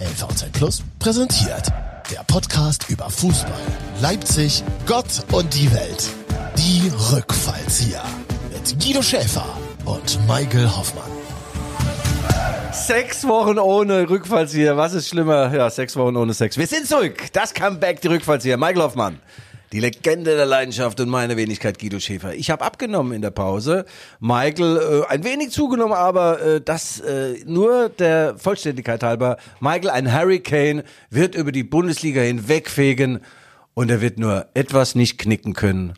LVZ Plus präsentiert der Podcast über Fußball, Leipzig, Gott und die Welt. Die Rückfallzieher mit Guido Schäfer und Michael Hoffmann. Sechs Wochen ohne Rückfallzieher. Was ist schlimmer? Ja, sechs Wochen ohne Sex. Wir sind zurück. Das Comeback, die Rückfallzieher. Michael Hoffmann. Die Legende der Leidenschaft und meine Wenigkeit Guido Schäfer. Ich habe abgenommen in der Pause. Michael äh, ein wenig zugenommen, aber äh, das äh, nur der Vollständigkeit halber. Michael, ein Hurricane, wird über die Bundesliga hinwegfegen und er wird nur etwas nicht knicken können.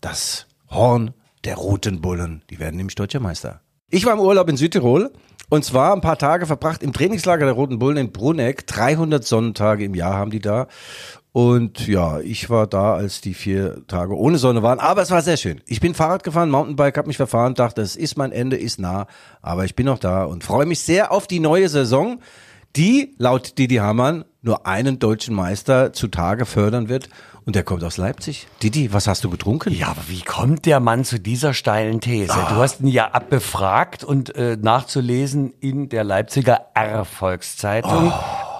Das Horn der roten Bullen. Die werden nämlich deutscher Meister. Ich war im Urlaub in Südtirol und zwar ein paar Tage verbracht im Trainingslager der Roten Bullen in Bruneck. 300 Sonnentage im Jahr haben die da. Und ja, ich war da, als die vier Tage ohne Sonne waren. Aber es war sehr schön. Ich bin Fahrrad gefahren, Mountainbike, habe mich verfahren, dachte, es ist mein Ende, ist nah. Aber ich bin noch da und freue mich sehr auf die neue Saison, die laut Didi Hamann nur einen deutschen Meister zutage fördern wird. Und der kommt aus Leipzig. Didi, was hast du getrunken? Ja, aber wie kommt der Mann zu dieser steilen These? Du hast ihn ja abbefragt und äh, nachzulesen in der Leipziger R-Volkszeitung.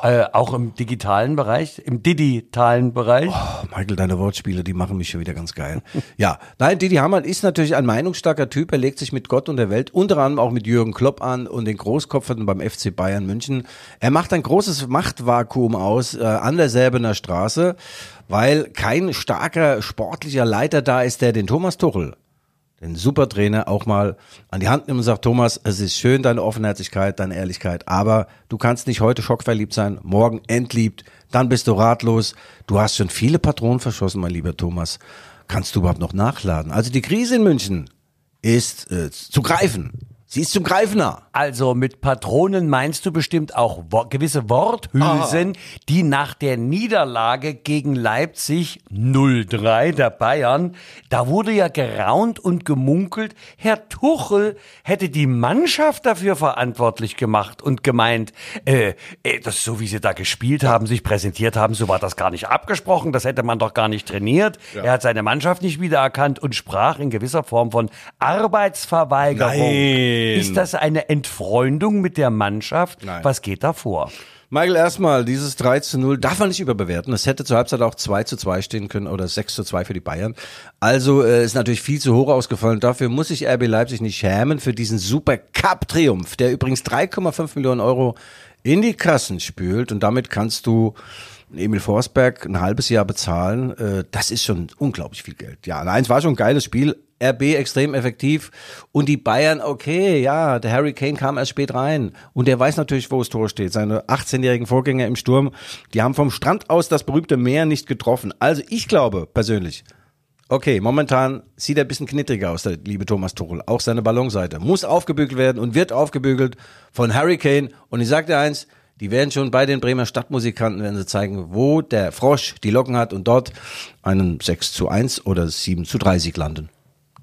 Äh, auch im digitalen Bereich, im digitalen Bereich. Oh, Michael, deine Wortspiele, die machen mich schon wieder ganz geil. ja, nein, Didi Hamann ist natürlich ein meinungsstarker Typ. Er legt sich mit Gott und der Welt, unter anderem auch mit Jürgen Klopp an und den Großkopferten beim FC Bayern München. Er macht ein großes Machtvakuum aus äh, an der Säbener Straße, weil kein starker sportlicher Leiter da ist, der den Thomas Tuchel den Supertrainer auch mal an die Hand nimmt und sagt, Thomas, es ist schön, deine Offenherzigkeit, deine Ehrlichkeit, aber du kannst nicht heute schockverliebt sein, morgen entliebt, dann bist du ratlos. Du hast schon viele Patronen verschossen, mein lieber Thomas. Kannst du überhaupt noch nachladen? Also die Krise in München ist äh, zu greifen. Sie ist zum Greifen nah. Also mit Patronen meinst du bestimmt auch wo gewisse Worthülsen, die nach der Niederlage gegen Leipzig 0-3 der Bayern, da wurde ja geraunt und gemunkelt, Herr Tuchel hätte die Mannschaft dafür verantwortlich gemacht und gemeint, äh, äh, das so wie sie da gespielt haben, sich präsentiert haben, so war das gar nicht abgesprochen, das hätte man doch gar nicht trainiert. Er hat seine Mannschaft nicht wiedererkannt und sprach in gewisser Form von Arbeitsverweigerung. Nein. Ist das eine Entfreundung mit der Mannschaft? Nein. Was geht da vor? Michael, erstmal, dieses 3 zu 0 darf man nicht überbewerten. Es hätte zur Halbzeit auch 2 zu 2 stehen können oder 6 zu 2 für die Bayern. Also äh, ist natürlich viel zu hoch ausgefallen. Dafür muss sich RB Leipzig nicht schämen für diesen Super Cup-Triumph, der übrigens 3,5 Millionen Euro in die Kassen spült. Und damit kannst du Emil Forsberg ein halbes Jahr bezahlen. Äh, das ist schon unglaublich viel Geld. Ja, nein, es war schon ein geiles Spiel. RB extrem effektiv und die Bayern, okay, ja, der Harry Kane kam erst spät rein und der weiß natürlich, wo das Tor steht. Seine 18-jährigen Vorgänger im Sturm, die haben vom Strand aus das berühmte Meer nicht getroffen. Also ich glaube persönlich, okay, momentan sieht er ein bisschen knittriger aus, der liebe Thomas Tuchel. Auch seine Ballonseite muss aufgebügelt werden und wird aufgebügelt von Harry Kane. Und ich sag dir eins, die werden schon bei den Bremer Stadtmusikanten werden sie zeigen, wo der Frosch die Locken hat und dort einen 6 zu 1 oder 7 zu 3 Sieg landen.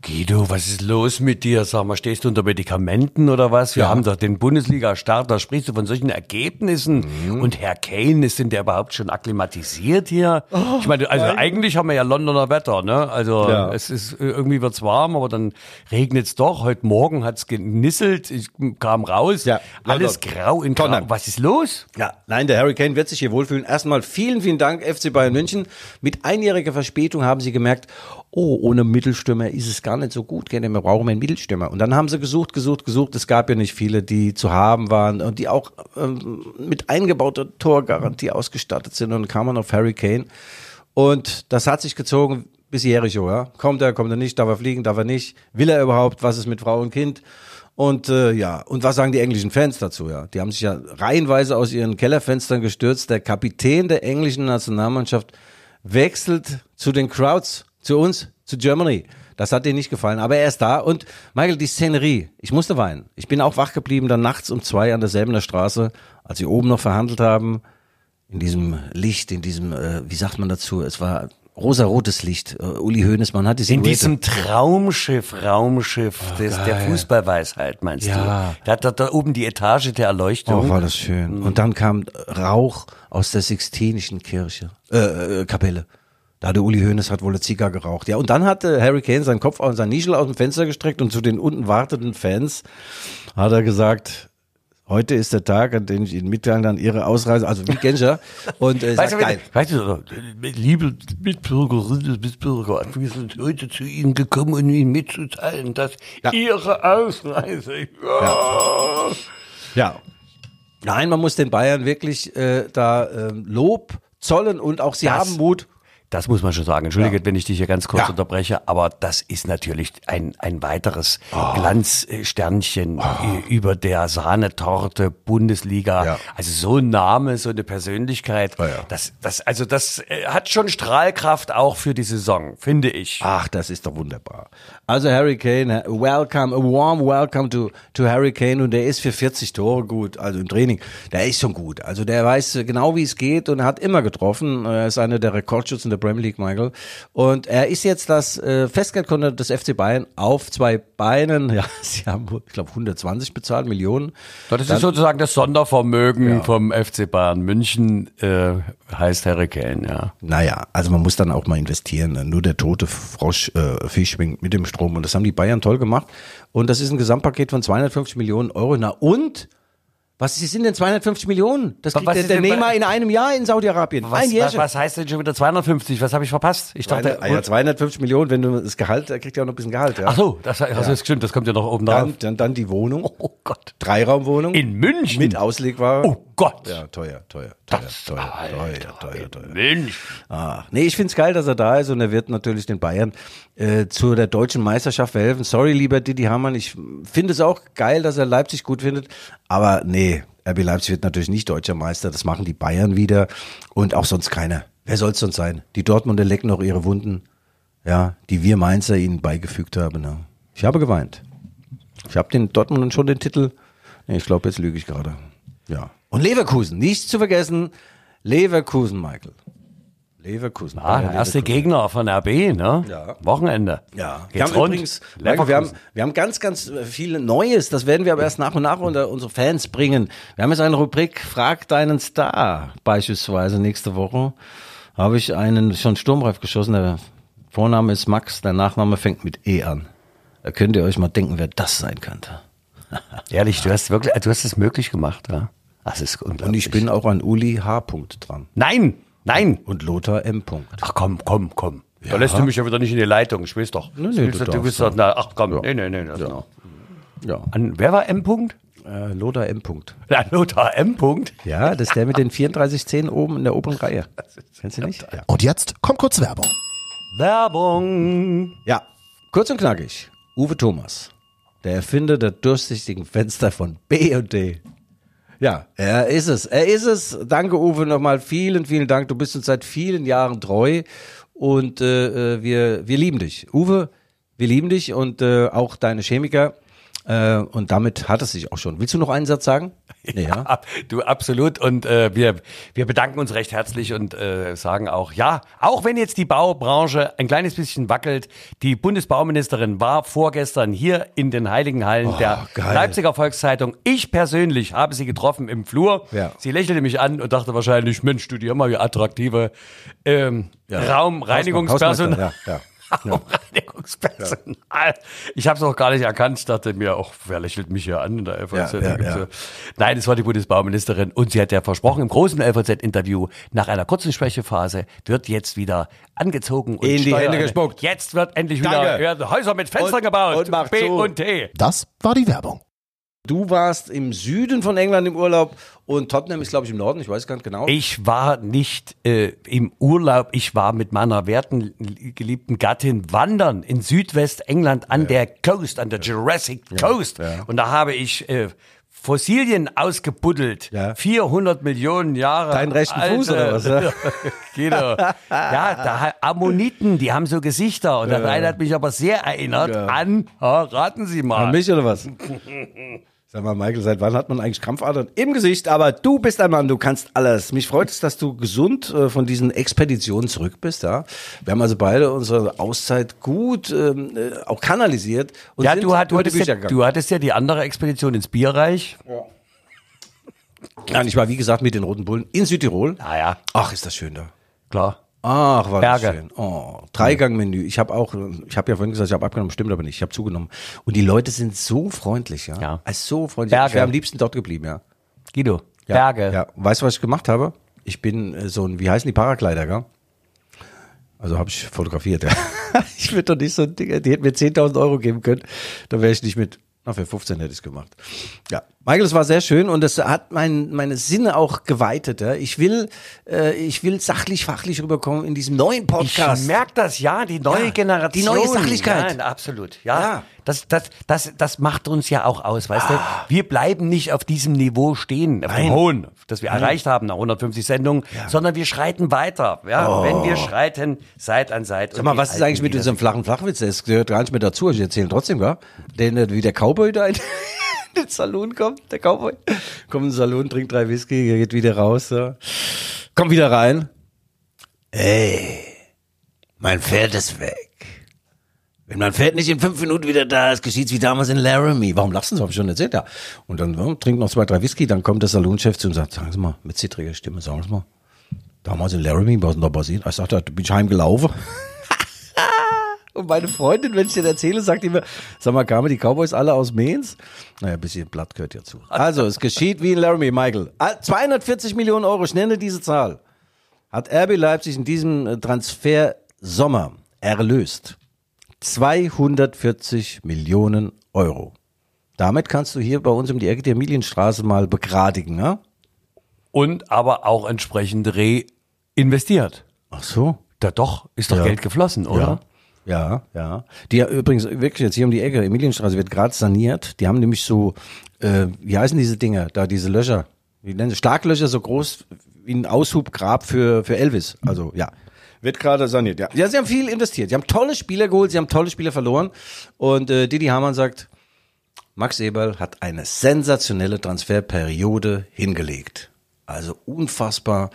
Guido, was ist los mit dir? Sag mal, stehst du unter Medikamenten oder was? Wir Ja. haben doch den Bundesliga-Start, da sprichst du von solchen Ergebnissen. Mhm. Und Herr Kane, ist denn der überhaupt schon akklimatisiert hier? ich meine, also eigentlich haben wir ja Londoner Wetter, ne? Also Oh, Ja. es ist irgendwie wird's warm, aber dann regnet's doch. Heute Morgen hat's genisselt, ich kam raus, Ja, alles London. grau in grau. Tottenham. Was ist los? Ja, nein, der Harry Kane wird sich hier wohlfühlen. Erstmal vielen, vielen Dank, FC Bayern München. Mit einjähriger Verspätung haben sie gemerkt, oh, ohne Mittelstürmer ist es gar nicht so gut, gell, wir brauchen einen Mittelstürmer. Und dann haben sie gesucht, gesucht, gesucht. Es gab ja nicht viele, die zu haben waren und die auch ähm, mit eingebauter Torgarantie ausgestattet sind. Und dann kam man auf Harry Kane. Und das hat sich gezogen bis Jericho, ja. Kommt er, kommt er nicht, darf er fliegen, darf er nicht? Will er überhaupt? Was ist mit Frau und Kind? Und äh, ja, und was sagen die englischen Fans dazu? Ja, die haben sich ja reihenweise aus ihren Kellerfenstern gestürzt. Der Kapitän der englischen Nationalmannschaft wechselt zu den Crowds, zu uns, zu Germany. Das hat denen nicht gefallen, aber er ist da. Und Michael, die Szenerie, ich musste weinen. Ich bin auch wach geblieben, dann nachts um zwei an derselben Straße, als sie oben noch verhandelt haben, in diesem Licht, in diesem, äh, wie sagt man dazu? Es war rosarotes Licht. Äh, Uli Hoeneß, man hat die In diesem Traumschiff, Raumschiff des, der. Fußballweisheit, meinst Ja. du? Da hat da, da oben die Etage der Erleuchtung. Oh, war das schön. Und dann kam Rauch aus der Sixtinischen Kirche, äh, äh, Kapelle. Da hatte Uli Hoeneß hat wohl eine Zigarre geraucht. Ja, und dann hatte Harry Kane seinen Kopf aus sein Nischel aus dem Fenster gestreckt und zu den unten wartenden Fans hat er gesagt, Heute ist der Tag, an dem ich Ihnen mitteilen dann Ihre Ausreise, also wie Genscher. Und äh, Weißt sagt, du, geil. weißt du, liebe Mitbürgerinnen und Mitbürger, wir sind heute zu Ihnen gekommen, um Ihnen mitzuteilen, dass Ihre Ausreise, ja. Ja. Nein, man muss den Bayern wirklich äh, da ähm, Lob zollen und auch sie Das- haben Mut. Das muss man schon sagen. Entschuldige, wenn ich dich hier ganz kurz Ja. unterbreche, aber das ist natürlich ein, ein weiteres Oh. Glanzsternchen ü- über der Sahnetorte Bundesliga. Ja. Also so ein Name, so eine Persönlichkeit. Ja, ja. Das, das, also das äh, hat schon Strahlkraft auch für die Saison, finde ich. Ach, das ist doch wunderbar. Also Harry Kane, welcome, a warm welcome to, to Harry Kane und der ist für 40 Tore gut, also im Training. Der ist schon gut. Also der weiß genau, wie es geht und hat immer getroffen. Er ist einer der Rekordschützen der Premier League, Michael. Und er ist jetzt das äh, Festgeldkonto des FC Bayern auf zwei Beinen. Ja, sie haben, ich glaube, 120 bezahlt, Millionen. Das ist sozusagen das Sondervermögen vom FC Bayern München, äh, heißt Harry Kane, ja. Naja, also man muss dann auch mal investieren. Nur der tote Frosch, äh, Fisch schwingt mit dem Strom. Und das haben die Bayern toll gemacht. Und das ist ein Gesamtpaket von 250 Millionen Euro. Na und? Was sind denn 250 Millionen? Das kriegt Was der, der Neymar in einem Jahr in Saudi-Arabien. Was, ein was, was heißt denn schon wieder 250? Was habe ich verpasst? Ich dachte, Ah ja, 250 Millionen, wenn du das Gehalt, er kriegt ja auch noch ein bisschen Gehalt. Ja. ach so, das, das ist stimmt, das kommt ja noch oben drauf. Dann, dann, dann die Wohnung. Oh Gott. Dreiraumwohnung. In München? Mit Auslegware. Oh Gott. Ja, teuer, teuer, teuer, teuer, teuer, teuer, teuer. München. Ach, nee, ich find's geil, dass er da ist und er wird natürlich den Bayern äh, zu der deutschen Meisterschaft verhelfen. Sorry, lieber Didi Hamann, ich finde es auch geil, dass er Leipzig gut findet, aber nee, RB Leipzig wird natürlich nicht deutscher Meister, das machen die Bayern wieder und auch sonst keiner. Wer soll's sonst sein? Die Dortmunder lecken noch ihre Wunden, ja, die wir Mainzer ihnen beigefügt haben. Ja. Ich habe geweint. Ich habe den Dortmundern schon den Titel. Nee, ich glaube, jetzt lüge ich gerade. Ja. Und Leverkusen, nicht zu vergessen, Leverkusen, Michael. Leverkusen. Ah, der erste Gegner von RB, ne? Ja. Wochenende. Ja, wir Geht's haben rund. übrigens, Michael, wir haben, wir haben ganz, ganz viel Neues. Das werden wir aber erst nach und nach unter unsere Fans bringen. Wir haben jetzt eine Rubrik Frag deinen Star. Beispielsweise nächste Woche habe ich einen schon Sturmreif geschossen. Der Vorname ist Max, der Nachname fängt mit E an. Da könnt ihr euch mal denken, wer das sein könnte. Ehrlich, du hast wirklich, du hast es möglich gemacht, ja? Das ist Und unglaublich. ich bin auch an Uli H. dran. Nein, nein. Und Lothar M. Ach komm, komm, komm. Da lässt du mich ja wieder nicht in die Leitung. Ich weiß doch. Nee, nee, du, du bist ja. doch, na, ach komm, nee, nee, nee. Das noch. Ja. An, wer war M. -Punkt? Äh, Lothar M. Ja, Lothar M. -Punkt. Ja, das ist der mit den 34 Zähnen oben in der oberen Reihe. Kennst du nicht? Ja. Und jetzt kommt kurz Werbung. Werbung. Ja, kurz und knackig. Uwe Thomas, der Erfinder der durchsichtigen Fenster von B&D. Ja, er ist es. Er ist es. Danke, Uwe, nochmal. Vielen, vielen Dank. Du bist uns seit vielen Jahren treu und äh, äh, wir, wir lieben dich. Uwe, wir lieben dich und äh, auch deine Chemiker. Äh, und damit hat es sich auch schon. Willst du noch einen Satz sagen? Nee, ja. Ab- Du absolut und äh, wir wir bedanken uns recht herzlich und äh, sagen auch ja, auch wenn jetzt die Baubranche ein kleines bisschen wackelt, die Bundesbauministerin war vorgestern hier in den Heiligen Hallen der Oh, geil. Leipziger Volkszeitung. Ich persönlich habe sie getroffen im Flur. Ja. Sie lächelte mich an und dachte wahrscheinlich, Mensch, du die immer wie attraktive ähm, Raumreinigungspersonal. Hausmeister, Ja, ja. Ja. Reinigungspersonal. Ich habe es auch gar nicht erkannt. Ich dachte mir, auch wer lächelt mich hier an in der LVZ? Ja, ja, ja. So. Nein, es war die Bundesbauministerin und sie hat ja versprochen, im großen LVZ-Interview, nach einer kurzen Schwächephase wird jetzt wieder angezogen und In die Hände gespuckt. Jetzt wird endlich wieder Danke. Häuser mit Fenstern Und- gebaut. und macht B zu. und T. Das war die Werbung. Du warst im Süden von England im Urlaub und Tottenham ist, glaube ich, im Norden. Ich weiß gar nicht genau. Ich war nicht äh, im Urlaub, ich war mit meiner werten, geliebten Gattin wandern in Südwestengland an der Coast, an der Jurassic Coast. Und da habe ich äh, Fossilien ausgebuddelt. Ja. 400 Millionen Jahre. Deinen rechten Fuß oder was, ja? genau. Ja, da Ammoniten, die haben so Gesichter. Und das eine hat mich aber sehr erinnert Ja. an, ja, raten Sie mal. An mich oder was? Sag mal, Michael, seit wann hat man eigentlich Krampfadern im Gesicht? Aber du bist ein Mann, du kannst alles. Mich freut es, dass du gesund äh, von diesen Expeditionen zurück bist. Ja? Wir haben also beide unsere Auszeit gut ähm, äh, auch kanalisiert. Und Ja, sind du, hat, du, hattest ja, du hattest ja die andere Expedition ins Bierreich. Ja, und ich war, wie gesagt, mit den Roten Bullen in Südtirol. Naja, Ach, ist das schön da. klar. Ach, war das Berge. schön. Oh, Dreigangmenü. Ich habe auch, ich habe ja vorhin gesagt, ich habe abgenommen, stimmt aber nicht. Ich habe zugenommen. Und die Leute sind so freundlich, ja. Ja. Also so freundlich. Berge. Ich wäre am liebsten dort geblieben, ja. Guido, ja. Berge. Ja. Weißt du, was ich gemacht habe? Ich bin äh, so ein, wie heißen die Paraglider, gell? Also habe ich fotografiert. Ja. ich würde doch nicht so ein Ding, die hätten mir 10.000 Euro geben können, da wäre ich nicht mit. Na, für 15 hätte ich es gemacht. Ja, Michael, es war sehr schön und es hat mein, meine Sinne auch geweitet. Ja. Ich will, äh, ich will sachlich, fachlich rüberkommen in diesem neuen Podcast. Ich merke das, ja, die neue Ja, Generation. die neue Sachlichkeit. Ja, absolut. Ja, Ja. Das, das, das, das macht uns ja auch aus, weißt du? Wir bleiben nicht auf diesem Niveau stehen, auf dem Nein. hohen, das wir erreicht haben nach 150 Sendungen, sondern wir schreiten weiter. Ja, wenn wir schreiten, Seit an Seit. Oh. Sag mal, was ist eigentlich mit unserem flachen Flachwitz? Das gehört gar nicht mehr dazu. Ich erzähle trotzdem, gell? Den, wie der Cowboy da in den Saloon kommt. Der Cowboy kommt in den Saloon, trinkt drei Whisky, geht wieder raus. So. Kommt wieder rein. Ey, mein Pferd ist weg. Wenn mein Pferd nicht in fünf Minuten wieder da ist, geschieht's wie damals in Laramie. Warum lachst du so? Hab ich schon erzählt, ja. Und dann ja, trinkt noch zwei, drei Whisky, dann kommt der Saloonchef zu und sagt, sagen Sie mal, mit zittriger Stimme, sagen Sie mal, damals in Laramie, was denn da passiert? Ich sagte, da bin ich heimgelaufen. Und meine Freundin, wenn ich dir erzähle, sagt immer, sag mal, kamen die Cowboys alle aus Mainz? Naja, ein bisschen Blatt gehört ja zu. Also, es geschieht wie in Laramie, Michael. Ah, 240 Millionen Euro, ich nenne diese Zahl, hat RB Leipzig in diesem äh, Transfer Sommer erlöst. 240 Millionen Euro. Damit kannst du hier bei uns um die Ecke die Emilienstraße mal begradigen, ne? Und aber auch entsprechend reinvestiert. Ach so. Da doch, ist doch Ja. Geld geflossen, oder? Ja, ja. Die ja übrigens wirklich jetzt hier um die Ecke, Emilienstraße wird gerade saniert. Die haben nämlich so, äh, wie heißen diese Dinger, da diese Löcher, wie nennen sie, Schlaglöcher so groß wie ein Aushubgrab für, für Elvis. Also ja. Wird gerade saniert, ja. Ja, sie haben viel investiert. Sie haben tolle Spieler geholt, sie haben tolle Spieler verloren. Und äh, Didi Hamann sagt, Max Eberl hat eine sensationelle Transferperiode hingelegt. Also unfassbar,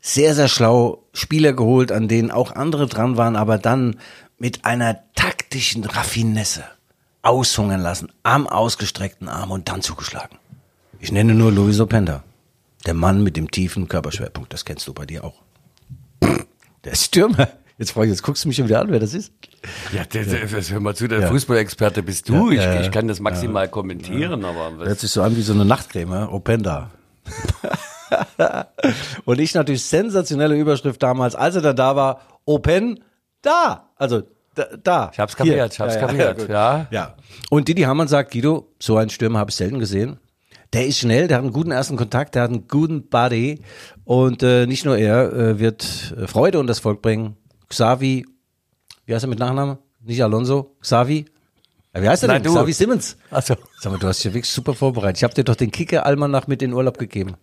sehr, sehr schlau Spieler geholt, an denen auch andere dran waren, aber dann mit einer taktischen Raffinesse aushungern lassen, am ausgestreckten Arm und dann zugeschlagen. Ich nenne nur Luis Openda, der Mann mit dem tiefen Körperschwerpunkt. Das kennst du bei dir auch. Der Stürmer. Jetzt frage ich, jetzt guckst du mich schon wieder an, wer das ist. Ja, das, das, hör mal zu, der Ja. Fußballexperte bist du. Ja, ja, ich, ich kann das maximal kommentieren, aber was, Hört sich so an wie so eine Nachtcreme, Openda. und ich natürlich sensationelle Überschrift damals, als er dann da war, Open da. Also da. da. Ich hab's kapiert, ich hab's kapiert, gut. ja. ja. Und Didi Hamann sagt, Guido, so einen Stürmer habe ich selten gesehen. Der ist schnell, der hat einen guten ersten Kontakt, der hat einen guten Body und äh, nicht nur er äh, wird äh, Freude und das Volk bringen. Xavi, wie heißt er mit Nachnamen? Nicht Alonso, Xavi. Ja, wie heißt er Nein, denn? du. Xavi Simmons. also, Sag mal, du hast dich ja wirklich super vorbereitet. Ich habe dir doch den Kicker-Almanach mit in Urlaub gegeben.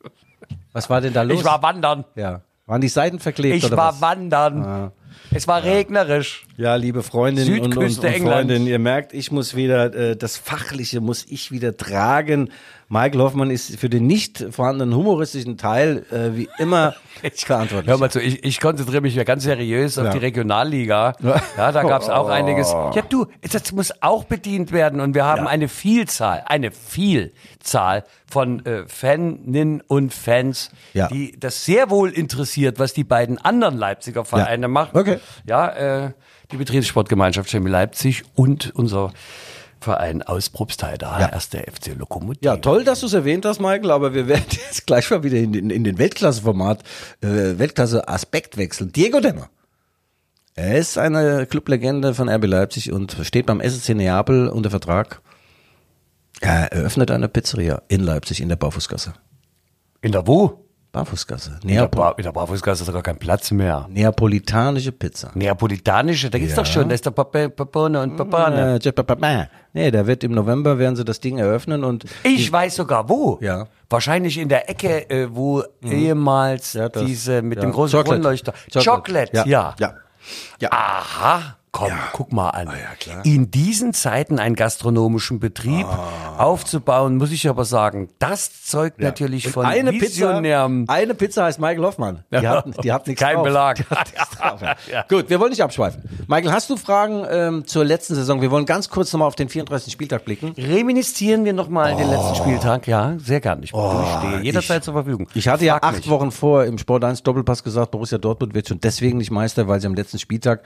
Was war denn da los? ich war wandern. ja. Waren die Seiten verklebt Ich oder war was? wandern. Es war regnerisch. Ja, liebe Freundinnen und, und, und. Freundinnen, ihr merkt, ich muss wieder, äh, das Fachliche muss ich wieder tragen. Michael Hoffmann ist für den nicht vorhandenen humoristischen Teil äh, wie immer verantwortlich. Hör mal zu, ich, ich konzentriere mich ja ganz seriös auf Ja. die Regionalliga. Ja, da gab's auch einiges. Ja, du, das muss auch bedient werden und wir haben eine Vielzahl, eine Vielzahl von äh, Faninnen und Fans, Ja. die das sehr wohl interessiert, was die beiden anderen Leipziger Vereine machen. Okay. Ja, äh, die Betriebssportgemeinschaft Chemie Leipzig und unser Verein aus Probstheida, Ja. erster FC Lokomotiv. Ja, toll, dass du es erwähnt hast, Michael, aber wir werden jetzt gleich mal wieder in den, in den Weltklasse-Format, äh, Weltklasse-Aspekt wechseln. Diego Demmer. Er ist eine Clublegende von RB Leipzig und steht beim SSC Neapel unter Vertrag. Er eröffnet eine Pizzeria in Leipzig in der Barfußgasse. In der wo? Barfußgasse. In der, in der Barfußgasse ist doch gar kein Platz mehr. Neapolitanische Pizza. Neapolitanische, da gibt's doch schon, da ist der Papone und Papane. Äh, Nee, der wird im November, werden sie das Ding eröffnen und Ich weiß sogar wo. Ja. Mhm. Wahrscheinlich in der Ecke, äh, wo ehemals Ja, das- diese mit ja. dem großen Chocolate. Kronleuchter. Chocolate. Chocolate, ja. Ja. ja. Aha. Komm, guck mal an. Ah, ja, klar. In diesen Zeiten einen gastronomischen Betrieb Ah. aufzubauen, muss ich aber sagen, das zeugt natürlich Und von eine Pizza, visionärem. eine Pizza heißt Michael Hoffmann. Die, Ja. hat, die hat nichts Kein drauf. Belag. Die hat nichts drauf, ja. Gut, wir wollen nicht abschweifen. Michael, hast du Fragen ähm, zur letzten Saison? Wir wollen ganz kurz nochmal auf den 34. Spieltag blicken. Reminiszieren wir nochmal den letzten Spieltag? Ja, sehr gern. Ich, ich stehe jederzeit Oh. ich- zur Verfügung. Ich hatte ja Frag acht mich. Wochen vor im Sport 1 Doppelpass gesagt, Borussia Dortmund wird schon deswegen nicht Meister, weil sie am letzten Spieltag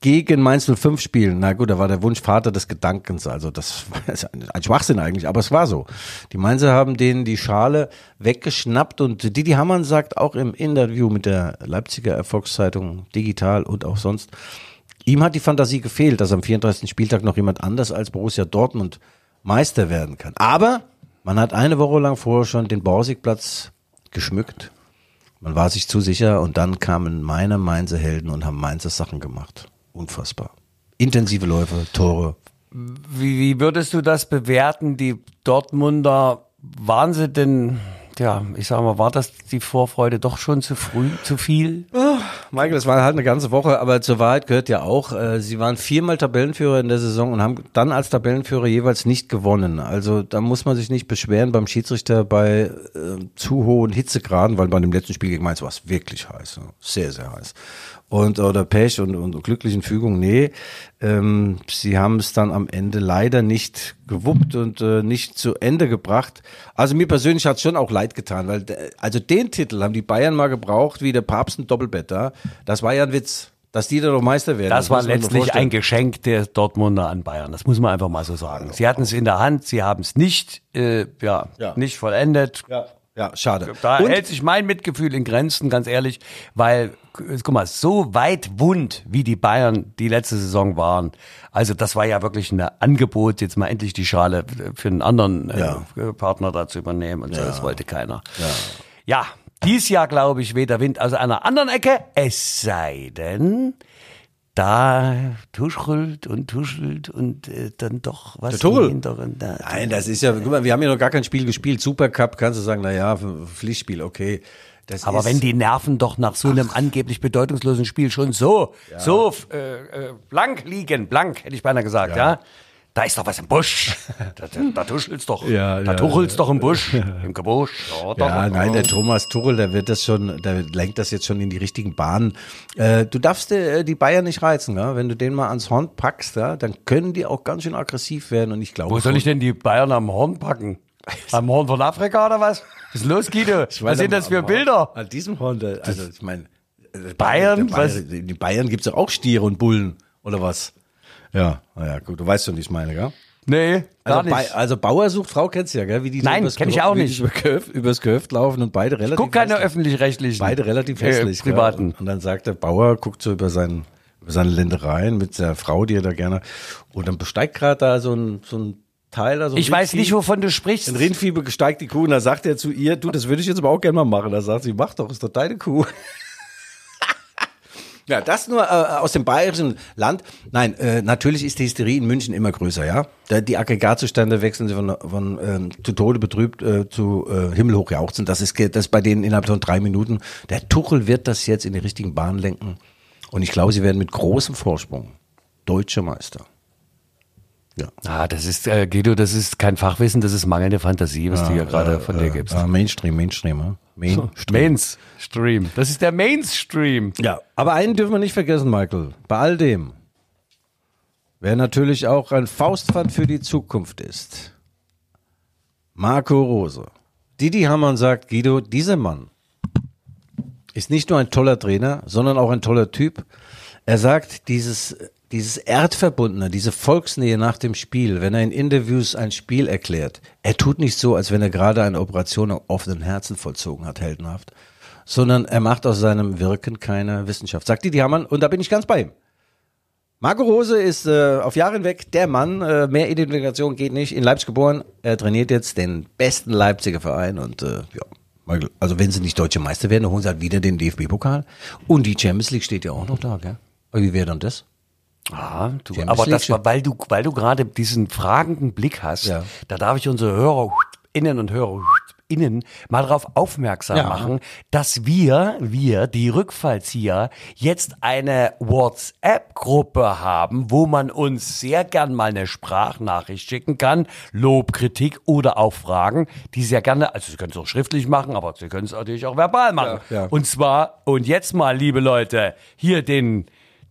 gegen Mainz 05 spielen. Na gut, da war der Wunsch Vater des Gedankens. Also das war ein, Schwachsinn eigentlich, aber es war so. Die Mainzer haben denen die Schale weggeschnappt und Didi Hamann sagt auch im Interview mit der Leipziger Erfolgszeitung digital und auch sonst, ihm hat die Fantasie gefehlt, dass am 34. Spieltag noch jemand anders als Borussia Dortmund Meister werden kann. Aber man hat eine Woche lang vorher schon den Borsigplatz geschmückt. Man war sich zu sicher und dann kamen meine Mainzer Helden und haben Mainzer Sachen gemacht. Unfassbar. Intensive Läufe, Tore. Wie, wie würdest du das bewerten? Die Dortmunder, waren sie denn, ja, ich sag mal, war das die Vorfreude doch schon zu früh, zu viel? Michael, es war halt eine ganze Woche, aber zur Wahrheit gehört ja auch, äh, sie waren viermal Tabellenführer in der Saison und haben dann als Tabellenführer jeweils nicht gewonnen. Also da muss man sich nicht beschweren beim Schiedsrichter bei äh, zu hohen Hitzegraden, weil bei dem letzten Spiel gegen Mainz war es wirklich heiß, sehr, sehr heiß. Und oder Pech und, und glücklichen Fügung, nee, ähm, sie haben es dann am Ende leider nicht gewuppt und äh, nicht zu Ende gebracht. Also mir persönlich hat es schon auch leid getan, weil äh, also den Titel haben die Bayern mal gebraucht, wie der Papst ein Doppelbett da. Das war ja ein Witz, dass die da noch Meister werden. Das war man sich letztlich ein Geschenk der Dortmunder an Bayern. Das muss man einfach mal so sagen. Sie hatten es in der Hand, sie haben es nicht, äh, ja, Ja. nicht vollendet. Ja, ja, schade. Da Und- hält sich mein Mitgefühl in Grenzen, ganz ehrlich, weil, äh, guck mal, so weit wund, wie die Bayern die letzte Saison waren, also das war ja wirklich ein Angebot, jetzt mal endlich die Schale für einen anderen äh, Ja. Partner da zu übernehmen und so, das wollte keiner. Ja. ja, dies Jahr glaube ich weht der Wind aus einer anderen Ecke, es sei denn, da tuschelt und tuschelt und äh, dann doch was im Hinteren. Da, Nein, das ist ja, guck mal, wir haben ja noch gar kein Spiel gespielt. Supercup kannst du sagen, na ja, Pflichtspiel, okay. Das Aber wenn die Nerven doch nach so einem angeblich bedeutungslosen Spiel schon so, so äh, äh, blank liegen, blank, hätte ich beinahe gesagt, ja. Da ist doch was im Busch. Da, da, da tuschelt's doch. Ja, da ja, tuchelt's doch im Busch. Im Gebusch. Ja, Ja, nein, der Thomas Tuchel, der wird das schon, der lenkt das jetzt schon in die richtigen Bahnen. Äh, du darfst äh, die Bayern nicht reizen, ja? wenn du den mal ans Horn packst, ja? dann können die auch ganz schön aggressiv werden und ich glaube. Wo soll ich denn die Bayern am Horn packen? Am Horn von Afrika oder was? Was ist los, Guido? Was sind das für Bilder? An diesem Horn, also ich meine, Bayern? der Was? Bayern, die Bayern gibt's doch auch Stiere und Bullen oder was? Ja, naja, gut, du weißt schon, wie ich meine, gell? Nee, gar Also, Ba- nicht. also Bauer sucht Frau kennst du ja, gell? Wie die so Nein, übers kenn ich auch nicht. Über übers Gehöft laufen und beide relativ Guck keine öffentlich-rechtlichen. Beide relativ äh, hässlich. gell? Privaten. Und, und dann sagt der Bauer, guckt so über, seinen, über seine Ländereien mit der Frau, die er da gerne. Und dann besteigt gerade da so ein, so ein Teil. Also Ich weiß Rindvieh- nicht, wovon du sprichst. Ein Rindvieh besteigt die Kuh und da sagt er zu ihr, du, das würde ich jetzt aber auch gerne mal machen. Da sagt sie, mach doch, ist doch deine Kuh. Ja, das nur äh, aus dem bayerischen Land. Nein, äh, natürlich ist die Hysterie in München immer größer, ja. Da, die Aggregatzustände wechseln sie von, von ähm, zu Tode betrübt äh, zu äh, himmelhoch jauchzen. Das ist, das ist bei denen innerhalb von drei Minuten. Der Tuchel wird das jetzt in die richtigen Bahnen lenken. Und ich glaube, sie werden mit großem Vorsprung deutscher Meister. Ja. Ah, das ist, äh, Guido, das ist kein Fachwissen, das ist mangelnde Fantasie, was du hier gerade von dir gibst. Äh, Mainstream, Mainstream, ja. Mainstream. Mainstream. Das ist der Mainstream. Ja, aber einen dürfen wir nicht vergessen, Michael. Bei all dem, wer natürlich auch ein Faustpfand für die Zukunft ist, Marco Rose. Didi Hamann sagt, Guido, dieser Mann ist nicht nur ein toller Trainer, sondern auch ein toller Typ. Er sagt, dieses, dieses Erdverbundene, diese Volksnähe nach dem Spiel, wenn er in Interviews ein Spiel erklärt, er tut nicht so, als wenn er gerade eine Operation am offenen Herzen vollzogen hat, heldenhaft, sondern er macht aus seinem Wirken keine Wissenschaft. Sagt Didi Hamann, und da bin ich ganz bei ihm. Marco Rose ist äh, auf Jahre hinweg der Mann, äh, mehr Identifikation geht nicht, in Leipzig geboren. Er trainiert jetzt den besten Leipziger Verein und äh, ja, also wenn sie nicht deutsche Meister werden, dann holen sie halt wieder den DFB-Pokal. Und die Champions League steht ja auch noch da, gell? Aber wie wäre dann das? Ah, du, Champions aber das war, weil du, weil du gerade diesen fragenden Blick hast, Ja. da darf ich unsere Hörer innen und Hörer HörerInnen mal darauf aufmerksam Ja. machen, dass wir, wir, die Rückfallzieher, jetzt eine WhatsApp-Gruppe haben, wo man uns sehr gern mal eine Sprachnachricht schicken kann, Lob, Kritik oder auch Fragen, die sehr gerne, also Sie können es auch schriftlich machen, aber Sie können es natürlich auch verbal machen. Ja, ja. Und zwar, und jetzt mal, liebe Leute, hier den,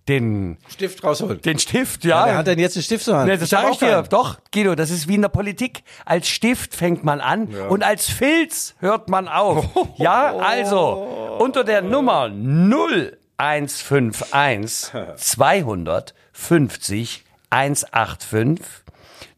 den, Stift rausholen. den Stift, ja. Wer hat denn jetzt einen Stift zur Hand? Ne, das hab sag ich dir. einen. Doch, Guido, das ist wie in der Politik. Als Stift fängt man an und als Filz hört man auf. Ja, also unter der Nummer 0151 250 185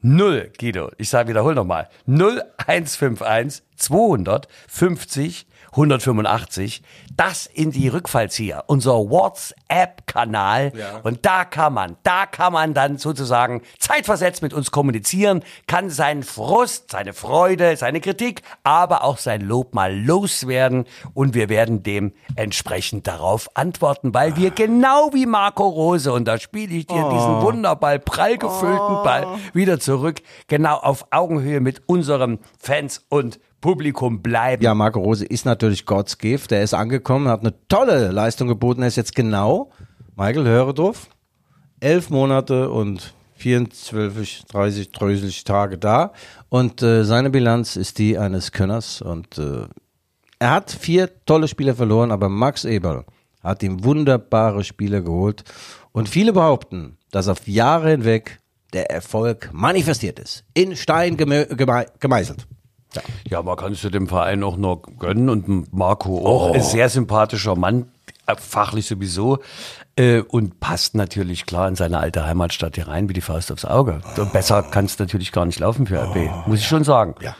0, Guido, ich sage wiederhol nochmal. 0151 250 185. Das in die Rückfallzieher, unser WhatsApp-Kanal. Ja. Und da kann man, da kann man dann sozusagen zeitversetzt mit uns kommunizieren, kann seinen Frust, seine Freude, seine Kritik, aber auch sein Lob mal loswerden. Und wir werden dem entsprechend darauf antworten, weil wir genau wie Marco Rose, und da spiele ich dir diesen Wunderball, prall gefüllten Ball wieder zurück, genau auf Augenhöhe mit unseren Fans und Publikum bleiben. Ja, Marco Rose ist natürlich God's Gift. Der ist angekommen, hat eine tolle Leistung geboten. Er ist jetzt genau, Michael, höre drauf, elf Monate und 24, 30, 30 Tage da. Und äh, seine Bilanz ist die eines Könners. Und äh, er hat vier tolle Spieler verloren, aber Max Eberl hat ihm wunderbare Spieler geholt. Und viele behaupten, dass auf Jahre hinweg der Erfolg manifestiert ist. In Stein geme gemeißelt. Ja. Ja, man kann es ja dem Verein auch noch gönnen und Marco auch. Ein sehr sympathischer Mann, äh, fachlich sowieso. Äh, und passt natürlich klar in seine alte Heimatstadt hier rein wie die Faust aufs Auge. Und Besser kann es natürlich gar nicht laufen für RB, muss ich schon sagen. Ja,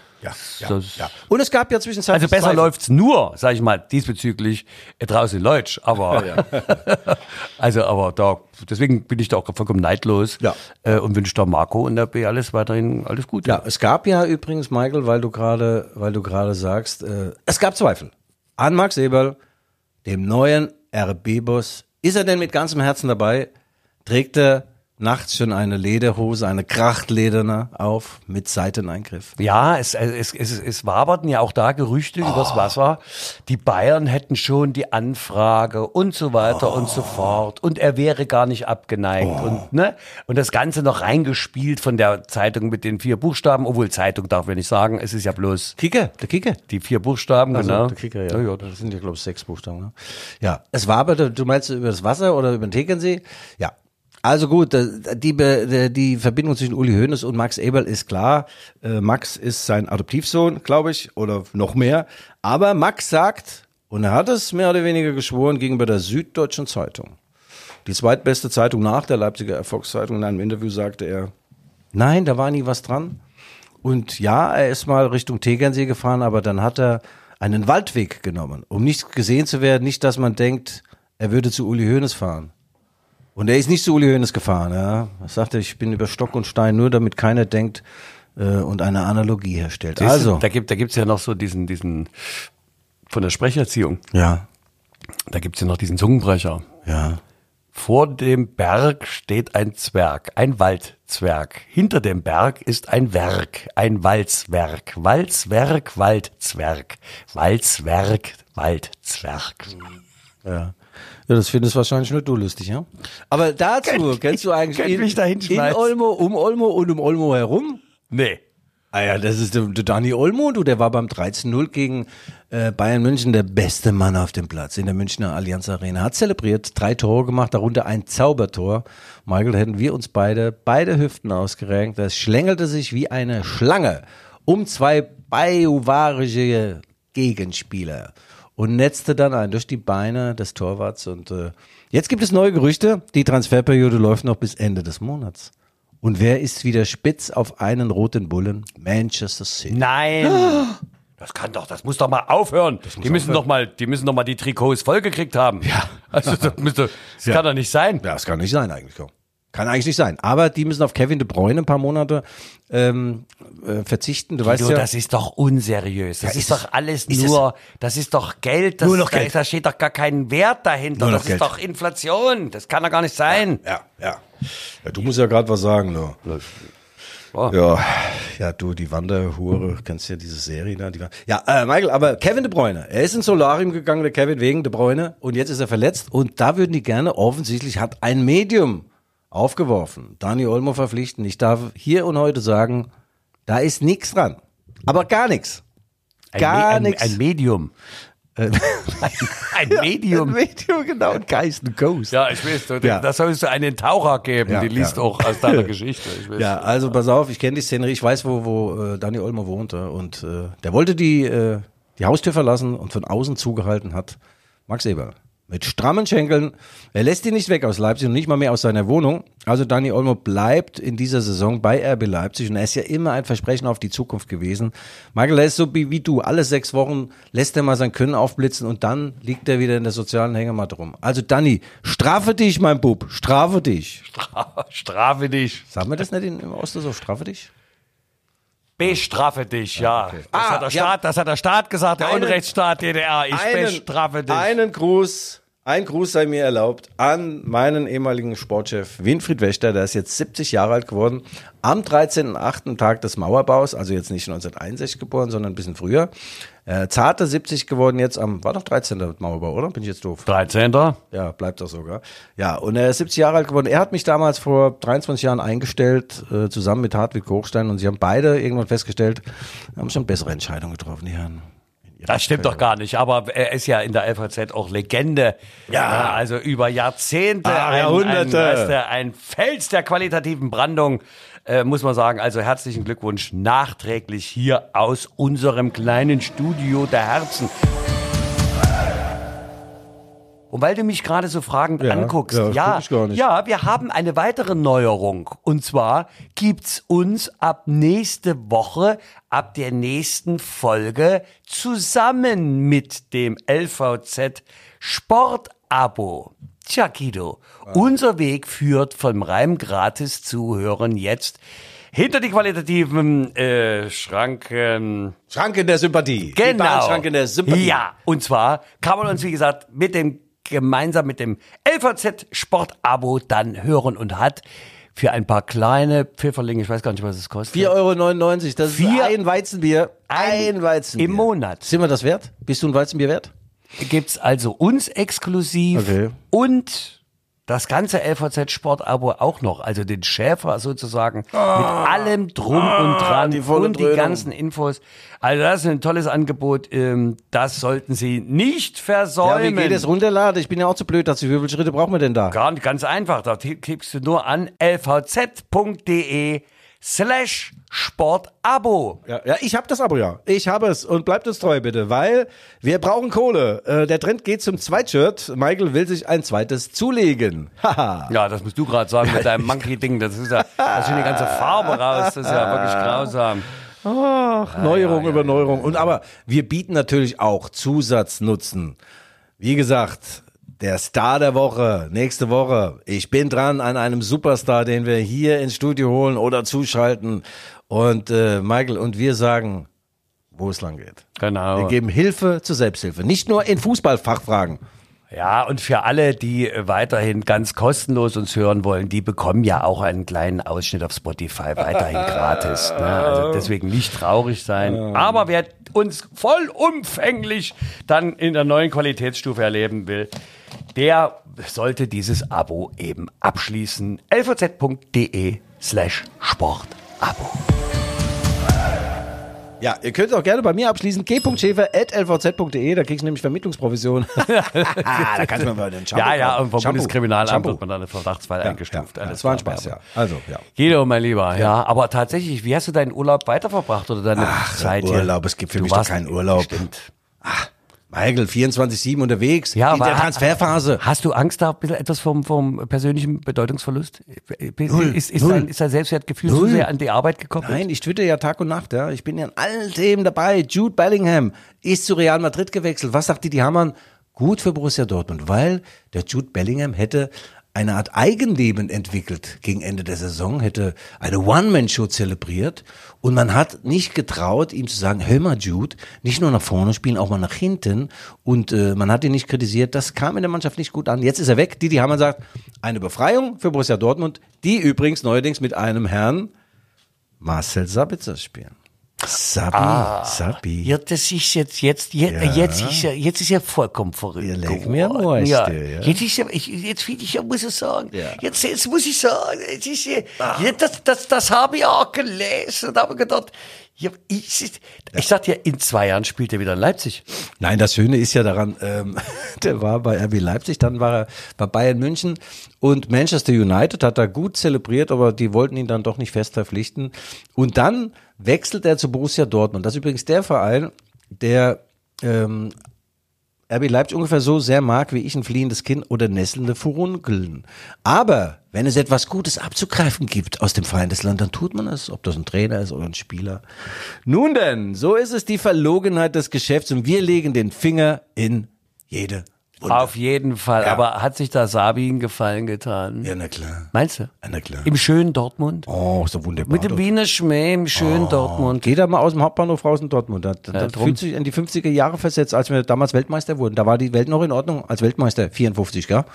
ja, ja, ja. Und es gab ja zwischenzeitlich Also besser Zweifel. läuft's nur, sag ich mal, diesbezüglich äh, draußen in Leutsch. Aber also, aber da, deswegen bin ich da auch vollkommen neidlos Ja. äh, und wünsche da Marco und der B alles weiterhin alles Gute. Ja, es gab ja übrigens, Michael, weil du gerade, weil du gerade sagst, äh, es gab Zweifel. An Max Eberl, dem neuen RB-Boss. Ist er denn mit ganzem Herzen dabei? Trägt er nachts schon eine Lederhose, eine Krachtlederne auf mit Seiteneingriff? Ja, es, es, es, es waberten ja auch da Gerüchte übers Wasser. Die Bayern hätten schon die Anfrage und so weiter und so fort. Und er wäre gar nicht abgeneigt. Und, ne? und das Ganze noch reingespielt von der Zeitung mit den vier Buchstaben. Obwohl Zeitung darf man nicht sagen. Es ist ja bloß Kicker, der Kicker. die vier Buchstaben, Also, genau. der Kicker, ja. Ja, das sind ja, glaube ich, sechs Buchstaben. Ne? Ja, es war aber, du meinst über das Wasser oder über den Tegernsee? Ja. Also gut, die, die Verbindung zwischen Uli Hoeneß und Max Eberl ist klar. Äh, Max ist sein Adoptivsohn, glaube ich, oder noch mehr. Aber Max sagt, und er hat es mehr oder weniger geschworen gegenüber der Süddeutschen Zeitung, die zweitbeste Zeitung nach der Leipziger Erfolgszeitung, in einem Interview sagte er, nein, da war nie was dran. Und ja, er ist mal Richtung Tegernsee gefahren, aber dann hat er einen Waldweg genommen, um nicht gesehen zu werden, nicht, dass man denkt, er würde zu Uli Hoeneß fahren. Und er ist nicht zu Uli Hoeneß gefahren, ja. Er sagte, ich bin über Stock und Stein, nur damit keiner denkt äh, und eine Analogie herstellt. Siehst du, Also, da gibt da gibt's ja noch so diesen, diesen von der Sprecherziehung. ja, Da gibt's ja noch diesen Zungenbrecher. ja. Vor dem Berg steht ein Zwerg, ein Waldzwerg. Hinter dem Berg ist ein Werk, ein Walzwerk. Walzwerk, Waldzwerg. Walzwerk, Waldzwerg. Ja. Ja, das findest wahrscheinlich nur du lustig, ja? Aber dazu, kennst du eigentlich könnt in, mich da in. Olmo, um Olmo und um Olmo herum? Nee. Ah ja, das ist der, der Dani Olmo, du, der war beim 13-0 gegen äh, Bayern München der beste Mann auf dem Platz in der Münchner Allianz Arena. Hat zelebriert, drei Tore gemacht, darunter ein Zaubertor. Michael, hätten wir uns beide, beide Hüften ausgerenkt. Das schlängelte sich wie eine Schlange um zwei bajuwarische Gegenspieler und netzte dann ein durch die Beine des Torwarts. Und äh, jetzt gibt es neue Gerüchte. Die Transferperiode läuft noch bis Ende des Monats. Und wer ist wieder spitz auf einen roten Bullen? Manchester City. Nein. Das kann doch, das muss doch mal aufhören. Die müssen doch mal, die müssen doch mal die Trikots vollgekriegt haben. Ja. Also das, müsste, das kann doch nicht sein. Ja, das kann nicht sein eigentlich. Kann eigentlich nicht sein. Aber die müssen auf Kevin De Bruyne ein paar Monate ähm, äh, verzichten. Du weißt Du, ja, das ist doch unseriös. Das Ja, ist, ist doch alles ist nur, das ist doch Geld. Das, Nur noch da, Geld. Da steht doch gar kein Wert dahinter. Das Geld. ist doch Inflation. Das kann doch gar nicht sein. ja, ja. ja. Du musst ja gerade was sagen, ne? War. Ja, ja, du, die Wanderhure, kennst ja diese Serie da. Die ja, äh, Michael, aber Kevin De Bruyne, er ist ins Solarium gegangen, der Kevin wegen De Bruyne, und jetzt ist er verletzt. Und da würden die gerne, offensichtlich hat ein Medium aufgeworfen, Dani Olmo verpflichten. Ich darf hier und heute sagen, da ist nichts dran. Aber gar nichts. Ein, Gar Me- ein, nix. ein Medium. ein, ein Ein Medium. Medium, genau, ein Geist, ein Ghost. Ja, ich weiß, du, Ja. da sollst du einen Taucher geben, Ja, die liest ja. auch aus deiner Geschichte. Ja, also pass auf, ich kenne die Szenerie, ich weiß, wo, wo äh, Dani Olmo wohnte und äh, der wollte die, äh, die Haustür verlassen und von außen zugehalten hat Max Eber. Mit strammen Schenkeln. Er lässt ihn nicht weg aus Leipzig und nicht mal mehr aus seiner Wohnung. Also Dani Olmo bleibt in dieser Saison bei RB Leipzig und er ist ja immer ein Versprechen auf die Zukunft gewesen. Michael, er ist so wie, wie du. Alle sechs Wochen lässt er mal sein Können aufblitzen und dann liegt er wieder in der sozialen Hängematte rum. Also Dani, strafe dich, mein Bub, strafe dich. Strafe dich. Sagen wir das nicht in, im Osten so, strafe dich? Bestrafe dich, ja. Das, Ah, hat der ja. Staat, das hat der Staat gesagt, der Einen- Unrechtsstaat DDR. Ich bestrafe dich. Einen Gruß, ein Gruß sei mir erlaubt an meinen ehemaligen Sportchef Winfried Wächter, der ist jetzt 70 Jahre alt geworden, am 13.8. Tag des Mauerbaus, also jetzt nicht 1961 geboren, sondern ein bisschen früher. Äh, zarte 70 geworden jetzt am, war doch 13. Mauerbau, oder? Bin ich jetzt doof? 13. Ja, bleibt doch sogar. Ja, und er ist 70 Jahre alt geworden. Er hat mich damals vor 23 Jahren eingestellt, äh, zusammen mit Hartwig Hochstein. Und sie haben beide irgendwann festgestellt, haben schon bessere Entscheidungen getroffen, die Herren. Das stimmt doch gar nicht, aber er ist ja in der LVZ auch Legende. Ja. also über Jahrzehnte. Ah, ein, Jahrhunderte. Ein, du, ein Fels der qualitativen Brandung, äh, muss man sagen. Also herzlichen Glückwunsch nachträglich hier aus unserem kleinen Studio der Herzen. Und weil du mich gerade so fragend Ja, anguckst, ja, ja, ja, wir haben eine weitere Neuerung. Und zwar gibt's uns ab nächste Woche, ab der nächsten Folge, zusammen mit dem LVZ Sportabo. Tja, Guido, unser Weg führt vom Reim gratis zuhören jetzt hinter die qualitativen äh, Schranken. Schranke der Sympathie. Genau. Bahnschranke der Sympathie. Ja, und zwar kann man uns, wie gesagt, mit dem gemeinsam mit dem LVZ Sport-Abo dann hören und hat für ein paar kleine Pfifferlinge, ich weiß gar nicht, was es kostet. 4,99 Euro, das ist Vier- ein Weizenbier. Ein Weizenbier. im Monat. Sind wir das wert? Bist du ein Weizenbier wert? gibt's also uns exklusiv Okay. und das ganze LVZ Sport-Abo auch noch, also den Schäfer sozusagen mit allem drum und dran Ah. die und die Dröhnung. ganzen Infos. Also das ist ein tolles Angebot. Ähm, das sollten Sie nicht versäumen. Ja, wie geht es runterladen? Ich bin ja auch zu blöd dazu. Wie viele Schritte brauchen wir denn da? Gar nicht, ganz einfach. Da klickst du nur an lvz.de slash Sportabo. Ja, ja ich habe das Abo ja. Ich habe es und bleibt uns treu bitte, weil wir brauchen Kohle. Äh, der Trend geht zum Zweitshirt. Michael will sich ein zweites zulegen. Ja, das musst du gerade sagen mit deinem Monkey-Ding. Das ist ja, da ist schon die ganze Farbe raus. Das ist ja wirklich grausam. Ach, Neuerung über Neuerung. Und aber wir bieten natürlich auch Zusatznutzen. Wie gesagt, der Star der Woche, nächste Woche. Ich bin dran an einem Superstar, den wir hier ins Studio holen oder zuschalten. Und äh, Michael und wir sagen, wo es lang geht. Genau. Wir geben Hilfe zur Selbsthilfe. Nicht nur in Fußballfachfragen. Ja, und für alle, die äh, weiterhin ganz kostenlos uns hören wollen, die bekommen ja auch einen kleinen Ausschnitt auf Spotify weiterhin gratis. Ne? Also deswegen nicht traurig sein. Aber wer uns vollumfänglich dann in der neuen Qualitätsstufe erleben will, der sollte dieses Abo eben abschließen. lvz.de slash Sportabo. Ja, ihr könnt auch gerne bei mir abschließen. g.schäfer.lvz.de, da kriegst du nämlich Vermittlungsprovision. da kannst du mal den Shampoo Ja, ja, und vom Shampoo. Bundeskriminalamt Shampoo. wird man dann einen Verdachtsfall eingestuft. Ja, ja, das war ein Spaß, ja. Also, ja. Guido, mein Lieber, ja. aber tatsächlich, wie hast du deinen Urlaub weiterverbracht oder deine Zeit hier? Urlaub, es gibt für Du mich doch keinen Urlaub. Stimmt. Michael, 24-7 unterwegs. Ja, in der ha- Transferphase. Hast du Angst da ein bisschen etwas vom, vom persönlichen Bedeutungsverlust? Null, ist, ist, null. dein, ist dein Selbstwertgefühl Null. zu sehr an die Arbeit gekoppelt? Nein, ich twitter ja Tag und Nacht, ja. Ich bin ja in allen Themen dabei. Jude Bellingham ist zu Real Madrid gewechselt. Was sagt Didi Hamann? Gut für Borussia Dortmund, weil der Jude Bellingham hätte eine Art Eigenleben entwickelt gegen Ende der Saison, hätte eine One-Man-Show zelebriert und man hat nicht getraut, ihm zu sagen, hör mal Jude, nicht nur nach vorne spielen, auch mal nach hinten und äh, man hat ihn nicht kritisiert, das kam in der Mannschaft nicht gut an. Jetzt ist er weg, Didi Hamann sagt, eine Befreiung für Borussia Dortmund, die übrigens neuerdings mit einem Herrn Marcel Sabitzer spielen. Sabi, Sabi. Ja, das ist jetzt, jetzt, jetzt, Ja. jetzt ist ja, jetzt ist ja vollkommen verrückt. Ihr legt mir am ja. ja. Jetzt ist ja, ich, jetzt finde ich ja, muss ich sagen, Ja. jetzt, jetzt muss ich sagen, jetzt ist ja, ja das, das, das habe ich auch gelesen und habe gedacht, ja, ich, ich sagte ja, in zwei Jahren spielt er wieder in Leipzig. Nein, das Schöne ist ja daran, ähm, der war bei RB Leipzig, dann war er bei Bayern München und Manchester United hat da gut zelebriert, aber die wollten ihn dann doch nicht fest verpflichten. Und dann wechselt er zu Borussia Dortmund. Das ist übrigens der Verein, der ähm, RB Leipzig ungefähr so sehr mag, wie ich ein fliehendes Kind oder nesselnde Furunkeln. Aber wenn es etwas Gutes abzugreifen gibt aus dem Feindesland, dann tut man es, ob das ein Trainer ist oder ein Spieler. Nun denn, so ist es die Verlogenheit des Geschäfts und wir legen den Finger in jede Wunde. Auf jeden Fall. Ja. Aber hat sich da Sabi einen Gefallen getan? Ja, na klar. Meinst du? Ja, na klar. Im schönen Dortmund? Oh, so wunderbar. Mit dem Wiener Schmäh im schönen Dortmund. Geh da mal aus dem Hauptbahnhof raus in Dortmund. Da, da drum. fühlt sich in die 50er Jahre versetzt, als wir damals Weltmeister wurden. Da war die Welt noch in Ordnung als Weltmeister, 54, gell?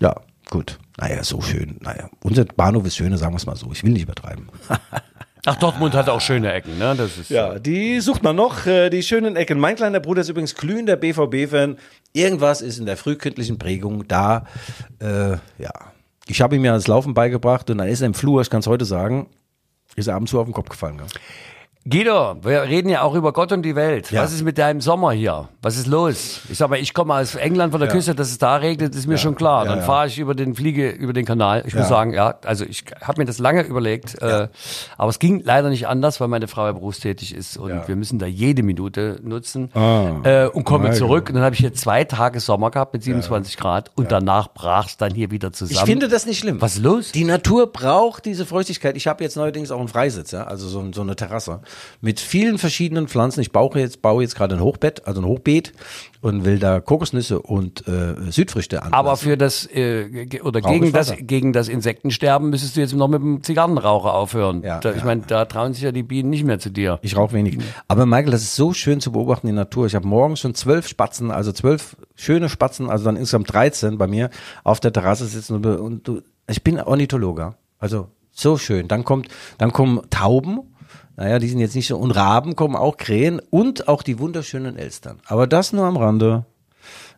Ja, gut. Naja, so schön. Naja, unser Bahnhof ist schöner, sagen wir es mal so. Ich will nicht übertreiben. Ach, Dortmund hat auch schöne Ecken, ne? Das ist Ja, die sucht man noch, äh, die schönen Ecken. Mein kleiner Bruder ist übrigens glühender BVB-Fan. Irgendwas ist in der frühkindlichen Prägung da. Äh, ja, ich habe ihm ja das Laufen beigebracht und dann ist er im Flur, ich kann es heute sagen, ist er ab und zu auf den Kopf gefallen. Gell? Guido, wir reden ja auch über Gott und die Welt. Ja. Was ist mit deinem Sommer hier? Was ist los? Ich sag mal, ich komme aus England von der Küste, dass es da regnet, ist mir schon klar. Ja, Dann ja. fahre ich über den Fliege, über den Kanal. Ich muss Ja. sagen, ja, also ich habe mir das lange überlegt, äh, aber es ging leider nicht anders, weil meine Frau ja berufstätig ist und Ja. wir müssen da jede Minute nutzen Ah. äh, und kommen Mein zurück. Und dann habe ich hier zwei Tage Sommer gehabt mit 27 Grad und danach brach es dann hier wieder zusammen. Ich finde das nicht schlimm. Was ist los? Die Natur braucht diese Feuchtigkeit. Ich habe jetzt neuerdings auch einen Freisitz, ja? also so, so eine Terrasse mit vielen verschiedenen Pflanzen. Ich baue jetzt, baue jetzt gerade ein Hochbett, also ein Hochbeet und will da Kokosnüsse und äh, Südfrüchte an. Aber für das äh, ge- oder gegen das gegen das Insektensterben müsstest du jetzt noch mit dem Zigarrenraucher aufhören. Ja, da, ich ja. meine, da trauen sich ja die Bienen nicht mehr zu dir. Ich rauche wenig. Aber Michael, das ist so schön zu beobachten, die Natur. Ich habe morgens schon zwölf Spatzen, also zwölf schöne Spatzen, also dann insgesamt 13 bei mir auf der Terrasse sitzen und, und du, ich bin Ornithologe. Also so schön. Dann kommt, dann kommen Tauben. Naja, die sind jetzt nicht so, und Raben kommen auch Krähen und auch die wunderschönen Elstern. Aber das nur am Rande.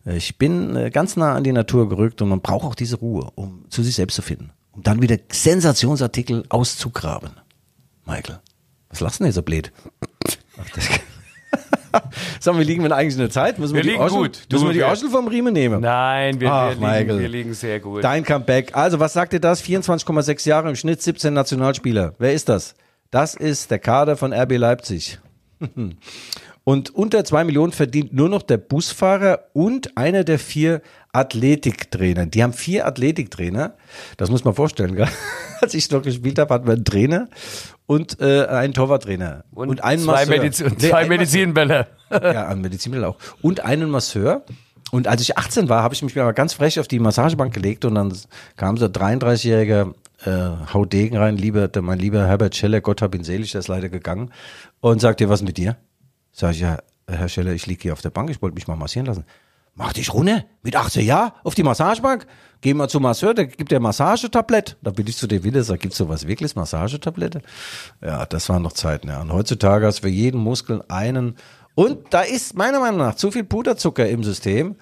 Ich bin äh, ganz nah an die Natur gerückt und man braucht auch diese Ruhe, um zu sich selbst zu finden. Um dann wieder Sensationsartikel auszugraben. Michael, was lachst du denn jetzt so blöd? Ach, das Sag mal, wie liegen wir eigentlich in der Zeit? Müssen wir, Wir die liegen Orschel- gut. Du, Müssen wir die wir- Orschel vom Riemen nehmen? Nein, wir, Ach, wir, liegen, Michael. wir liegen sehr gut. Dein Comeback. Also, was sagt dir das? 24,6 Jahre im Schnitt, 17 Nationalspieler. Wer ist das? Das ist der Kader von RB Leipzig. Und unter zwei Millionen verdient nur noch der Busfahrer und einer der vier Athletiktrainer. Die haben vier Athletiktrainer. Das muss man vorstellen, gell? Als ich noch gespielt habe, hatten wir einen Trainer und äh, einen Torwarttrainer. Und, einen zwei, Masseur. Mediz und zwei einen. Medizinbälle. Ja, an Medizinmittel auch. Und einen Masseur. Und als ich 18 war, habe ich mich mal ganz frech auf die Massagebank gelegt und dann kam so ein 33-jähriger äh, Haudegen rein, lieber, mein lieber Herbert Scheller, Gott hab ihn selig, der ist leider gegangen, und sagt dir, was mit dir? Sag ich, ja, Herr Scheller, ich liege hier auf der Bank, ich wollte mich mal massieren lassen. Mach dich runter, mit 18 Jahren, auf die Massagebank. Geh mal zum Masseur, der gibt dir Massagetablett. Da bin ich zu dir wieder, sag, gibt's sowas wirklich, Massagetablette? Ja, das waren noch Zeiten, ja. Und heutzutage hast du für jeden Muskel einen. Und da ist meiner Meinung nach zu viel Puderzucker im System.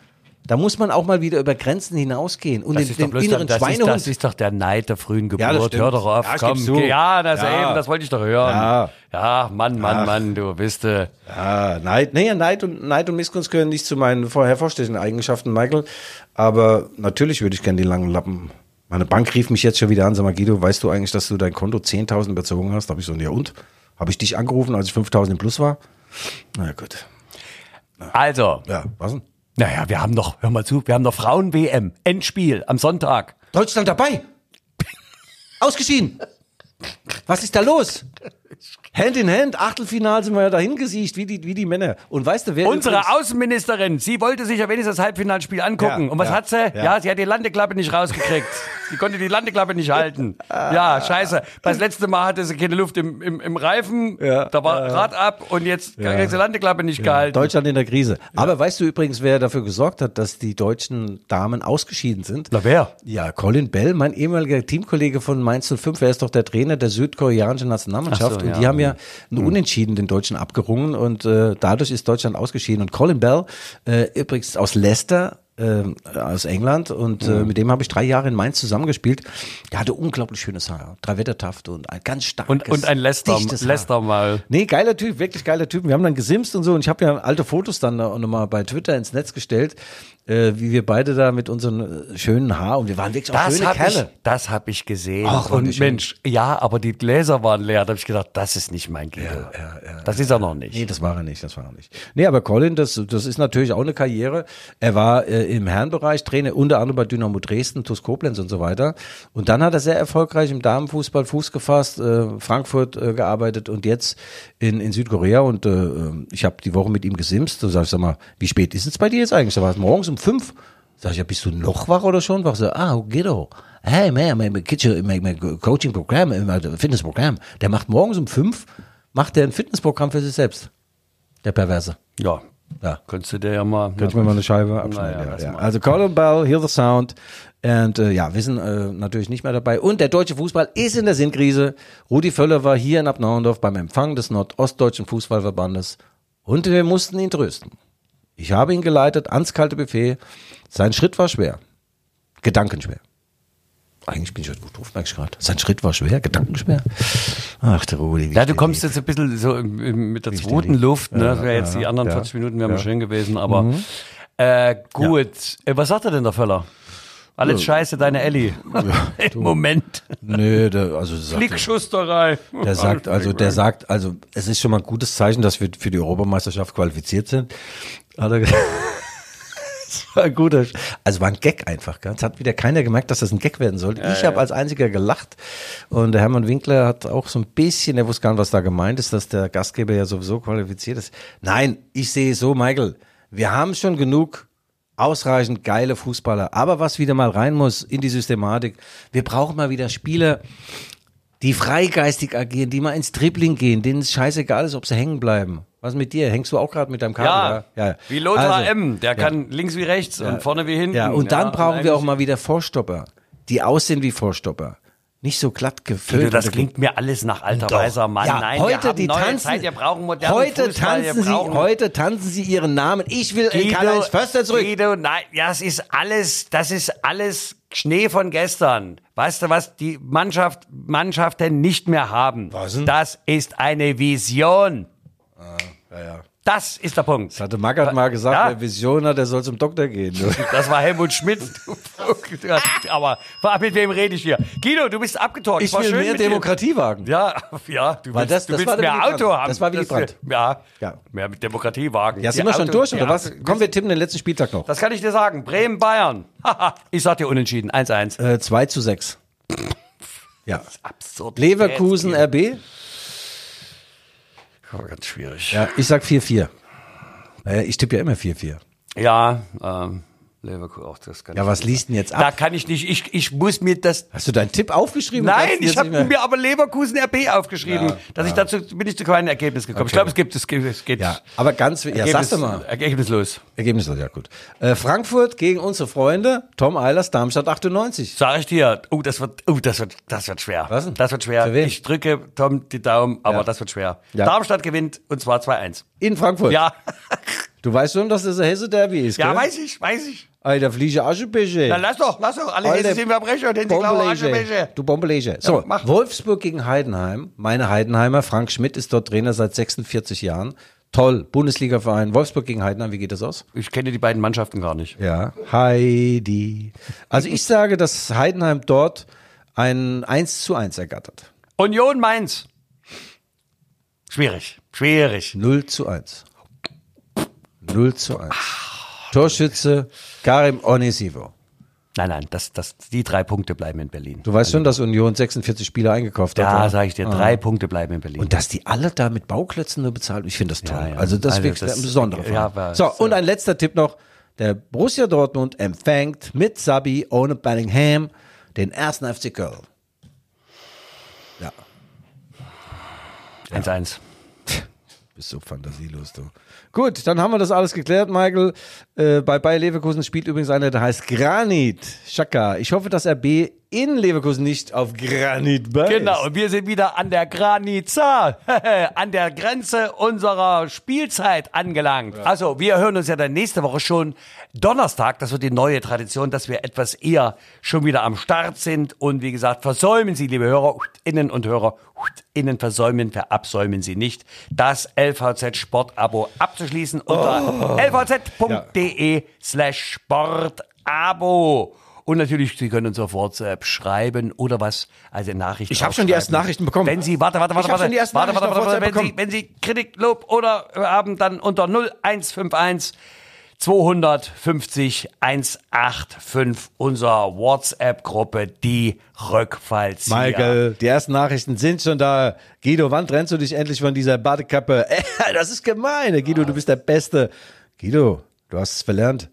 Da muss man auch mal wieder über Grenzen hinausgehen und Das den, ist, den bloß inneren das, ist, Schweinehund. das ist doch der Neid der frühen Ja, das Geburt. stimmt. Hör doch auf. Ja, komm, zu. geh- ja, das, Ja. Eben, das wollte ich doch hören. Ja. Ja, Mann, Mann, Ach. Mann, du bist äh, Ja, Neid, nee, Neid und, Neid und Missgunst gehören nicht zu meinen vorher vorstellenden Eigenschaften, Michael. Aber natürlich würde ich gerne die langen Lappen. Meine Bank rief mich jetzt schon wieder an, sag mal, Guido, weißt du eigentlich, dass du dein Konto 10.000 überzogen hast? Da habe ich so, ja und? Habe ich dich angerufen, als ich 5.000 im Plus war? Na gut. Also, Ja, was denn? Naja, wir haben doch, hör mal zu, wir haben doch Frauen-WM, Endspiel am Sonntag. Deutschland dabei! Ausgeschieden! Was ist da los? Hand in Hand, Achtelfinal sind wir ja dahin gesiegt, wie die, wie die Männer. Und weißt du, wer Unsere übrigens- Außenministerin, sie wollte sich ja wenigstens das Halbfinalspiel angucken. Ja, Und was ja, hat sie? Ja. ja. sie hat die Landeklappe nicht rausgekriegt. sie konnte die Landeklappe nicht halten. Ja, scheiße. Das letzte Mal hatte sie keine Luft im, im, im Reifen. Ja, da war Rad ab und jetzt hat sie die Landeklappe nicht gehalten. Deutschland in der Krise. Aber weißt du übrigens, wer dafür gesorgt hat, dass die deutschen Damen ausgeschieden sind? Na wer? Ja, Colin Bell, mein ehemaliger Teamkollege von Mainz 05, er ist doch der Trainer der südkoreanischen Nationalmannschaft. So, Und Ja. die haben ja einen Unentschieden den Deutschen abgerungen und äh, dadurch ist Deutschland ausgeschieden. Und Colin Bell, äh, übrigens aus Leicester, äh, aus England und äh, mit dem habe ich drei Jahre in Mainz zusammengespielt. Der hatte unglaublich schönes Haar, drei Wettertaft und ein ganz starkes, Und, und ein Lester. Lester mal. Nee, geiler Typ, wirklich geiler Typ. Wir haben dann gesimst und so und ich habe ja alte Fotos dann noch mal bei Twitter ins Netz gestellt, äh, wie wir beide da mit unseren äh, schönen Haar und wir waren wirklich auch Das schöne habe ich, Kerle. das hab ich gesehen. Ach, und. Mensch, ja, aber die Gläser waren leer. Da habe ich gedacht, das ist nicht mein Guido. das ist er noch nicht. Nee, das war er nicht, das war er nicht. Nee, aber Colin, das, das ist natürlich auch eine Karriere. Er war äh, im Herrenbereich Trainer, unter anderem bei Dynamo Dresden, TuS Koblenz und so weiter. Und dann hat er sehr erfolgreich im Damenfußball Fuß gefasst, äh, Frankfurt äh, gearbeitet und jetzt in, in Südkorea. Und äh, ich habe die Woche mit ihm gesimst. Da sag ich, sag mal, wie spät ist es bei dir jetzt eigentlich? Da war es morgens um fünf. Sag ich, ja, bist du noch wach oder schon wach? So, ah, Guido. Hey, man, mein, Kitchen, mein, mein Coaching-Programm, mein Fitnessprogramm. Der macht morgens um fünf, macht der ein Fitnessprogramm für sich selbst. Der Perverse. Ja. Ja. Könntest du dir ja mal. Könnte ich mir mal eine Scheibe abschneiden. Naja, ja, ja. Also Colin Bell, Hear the Sound. Und äh, ja, wir sind äh, natürlich nicht mehr dabei. Und der deutsche Fußball ist in der Sinnkrise. Rudi Völler war hier in Abnauendorf beim Empfang des Nordostdeutschen Fußballverbandes und wir mussten ihn trösten. Ich habe ihn geleitet ans kalte Buffet. Sein Schritt war schwer. Gedankenschwer. Eigentlich bin ich heute gut drauf, merke ich gerade. Sein Schritt war schwer, gedankenschwer. Ach, der Rudi. Ja, du kommst lieb. jetzt ein bisschen so mit der zweiten. Luft, ne? Ja, Das wäre jetzt ja, die anderen ja. 40 Minuten wären Ja. Mhm. schön gewesen, aber äh, gut. Äh, was sagt er denn der Völler? Alles scheiße, deine Elli. Im Moment. Nö, der, also sagt, Flickschusterei. Der sagt, also, der sagt, also, es ist schon mal ein gutes Zeichen, dass wir für die Europameisterschaft qualifiziert sind. Hat er. Das war ein guter, also war ein Gag einfach, gell? Es hat wieder keiner gemerkt, dass das ein Gag werden sollte. ich habe als einziger gelacht und der Hermann Winkler hat auch so ein bisschen, er wusste gar nicht, was da gemeint ist, dass der Gastgeber ja sowieso qualifiziert ist. Nein, ich sehe so, Michael, wir haben schon genug ausreichend geile Fußballer, aber was wieder mal rein muss in die Systematik, wir brauchen mal wieder Spieler, die freigeistig agieren, die mal ins Dribbling gehen, denen es scheißegal ist, ob sie hängen bleiben. Was mit dir? Hängst du auch gerade mit deinem Kabel? Ja, ja, ja. wie Lothar Also, M. Der kann links wie rechts und vorne wie hinten. Ja, und dann brauchen wir auch mal wieder Vorstopper, die aussehen wie Vorstopper. Nicht so glatt gefüllt. Das klingt mir alles nach alter Doch. weiser Mann. Ja, Nein, heute wir die neue tanzen, Zeit, wir brauchen modernen heute Fußball, tanzen sie, heute tanzen sie ihren Namen. Ich will Karl-Heinz Förster zurück. Guido, nein, ja, es ist alles, das ist alles Schnee von gestern. Weißt du, was die Mannschaft, Mannschaften nicht mehr haben? Was denn? Das ist eine Vision. Ja, ja. Das ist der Punkt. Das hatte Magath mal gesagt, Ja. wer Vision hat, der soll zum Doktor gehen. Das war Helmut Schmidt. Aber mit wem rede ich hier? Guido, du bist abgetorkt. Ich War will mehr mit dir. Demokratie wagen. Ja, ja, du willst, das- du das willst mehr Willy Auto haben. Das war Willy Brandt. ja, Ja. mehr mit Demokratie wagen. Ja, sind wir schon durch, oder was? Komm, wir tippen den letzten Spieltag noch. Das kann ich dir sagen. Bremen, Bayern. Ich sag dir unentschieden. 1-1. Äh, 2 zu 6. Ja. Absurd. Leverkusen, RB. Oh, ganz schwierig. Ja, ich sag 4-4. Äh, ich tippe ja immer 4-4. Ja, ähm, Leverkusen, auch das kann Ja, ich was nicht. liest denn jetzt Da ab? kann ich nicht, ich, ich muss mir das, Hast du deinen Tipp aufgeschrieben? nein, ich habe mir aber Leverkusen RB aufgeschrieben, Ja, dass ich dazu, bin ich zu keinem Ergebnis gekommen. Ich Okay. glaube, es gibt, es geht, es geht. Ja, aber ganz, ja, Ergebnis, sagst du mal. Ergebnislos. Ergebnis, ja gut. Äh, Frankfurt gegen unsere Freunde, Tom Eilers, Darmstadt 98. Sag ich dir, oh, das wird, oh, das wird, das wird schwer. Was denn? Das wird schwer. Für wen? Ich drücke Tom die Daumen, aber Ja. das wird schwer. Ja. Darmstadt gewinnt und zwar 2-1. In Frankfurt. Ja. Du weißt schon, dass das ein Hesse-Derby ist, Ja, gell? weiß ich, weiß ich. Alter, Fliege Aschebäche. Na, lass doch, lass doch. Alle Alter, sind Verbrecher, denn sie glauben Bombelege. Aschenbecher. Du Bombelege. So, mach. Wolfsburg gegen Heidenheim. Meine Heidenheimer. Frank Schmidt ist dort Trainer seit 46 Jahren. Toll. Bundesliga-Verein. Wolfsburg gegen Heidenheim. Wie geht das aus? Ich kenne die beiden Mannschaften gar nicht. Ja. Heidi. Also ich sage, dass Heidenheim dort ein 1 zu 1 ergattert. Union Mainz. Schwierig, schwierig. 0 zu 1. 0 zu 1. Torschütze Karim Onisivo. Nein, nein, das, das, die drei Punkte bleiben in Berlin. Du weißt schon, dass Union 46 Spieler eingekauft hat. Da ja? sage ich dir, drei Punkte bleiben in Berlin. Und dass die alle da mit Bauklötzen nur bezahlt, ich finde das toll. Ja, ja. Also das ist Also wirklich das- ein besonderer Fall. ja, aber- so, und ein letzter Tipp noch. Der Borussia Dortmund empfängt mit Sabi ohne Bellingham den ersten FC Köln. Ja, 1-1. Bist so fantasielos, du. Gut, dann haben wir das alles geklärt, Michael. Äh, bei Bayer Leverkusen spielt übrigens einer, der heißt Granit Xhaka. Ich hoffe, dass RB in Leverkusen, nicht auf Granit beißt. Genau, und wir sind wieder an der Granitza, an der Grenze unserer Spielzeit angelangt. Also, wir hören uns ja dann nächste Woche schon Donnerstag. Das wird die neue Tradition, dass wir etwas eher schon wieder am Start sind. Und wie gesagt, versäumen Sie, liebe Hörerinnen und Hörer, innen versäumen, verabsäumen Sie nicht, das LVZ Sportabo abzuschließen unter lvz.de slash Sportabo. Und natürlich, Sie können uns auf WhatsApp schreiben oder was, also Nachrichten. Ich habe schon die ersten. Nachrichten bekommen. Wenn Sie, warte, warte, warte, warte, warte, warte, warte, WhatsApp wenn Sie, wenn Sie Kritik, Lob oder haben, dann unter 0151 250 185 unserer WhatsApp-Gruppe, die Rückfallzieher. Michael, die ersten Nachrichten sind schon da. Guido, wann trennst du dich endlich von dieser Badekappe? Das ist gemein. Guido, du bist der Beste. Guido, du hast es verlernt.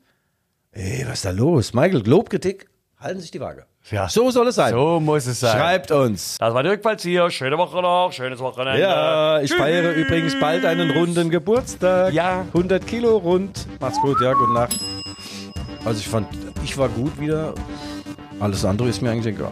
Ey, was ist da los? Michael, Lobkritik, halten sich die Waage. Ja. So soll es sein. So muss es sein. Schreibt uns. Das war die Rückfallzieher. Schöne Woche noch, schönes Wochenende. Ja, ich Tschüss. feiere übrigens bald einen runden Geburtstag. Ja. 100 Kilo rund. Macht's gut, ja, gute Nacht. Also ich fand, ich war gut wieder. Alles andere ist mir eigentlich egal.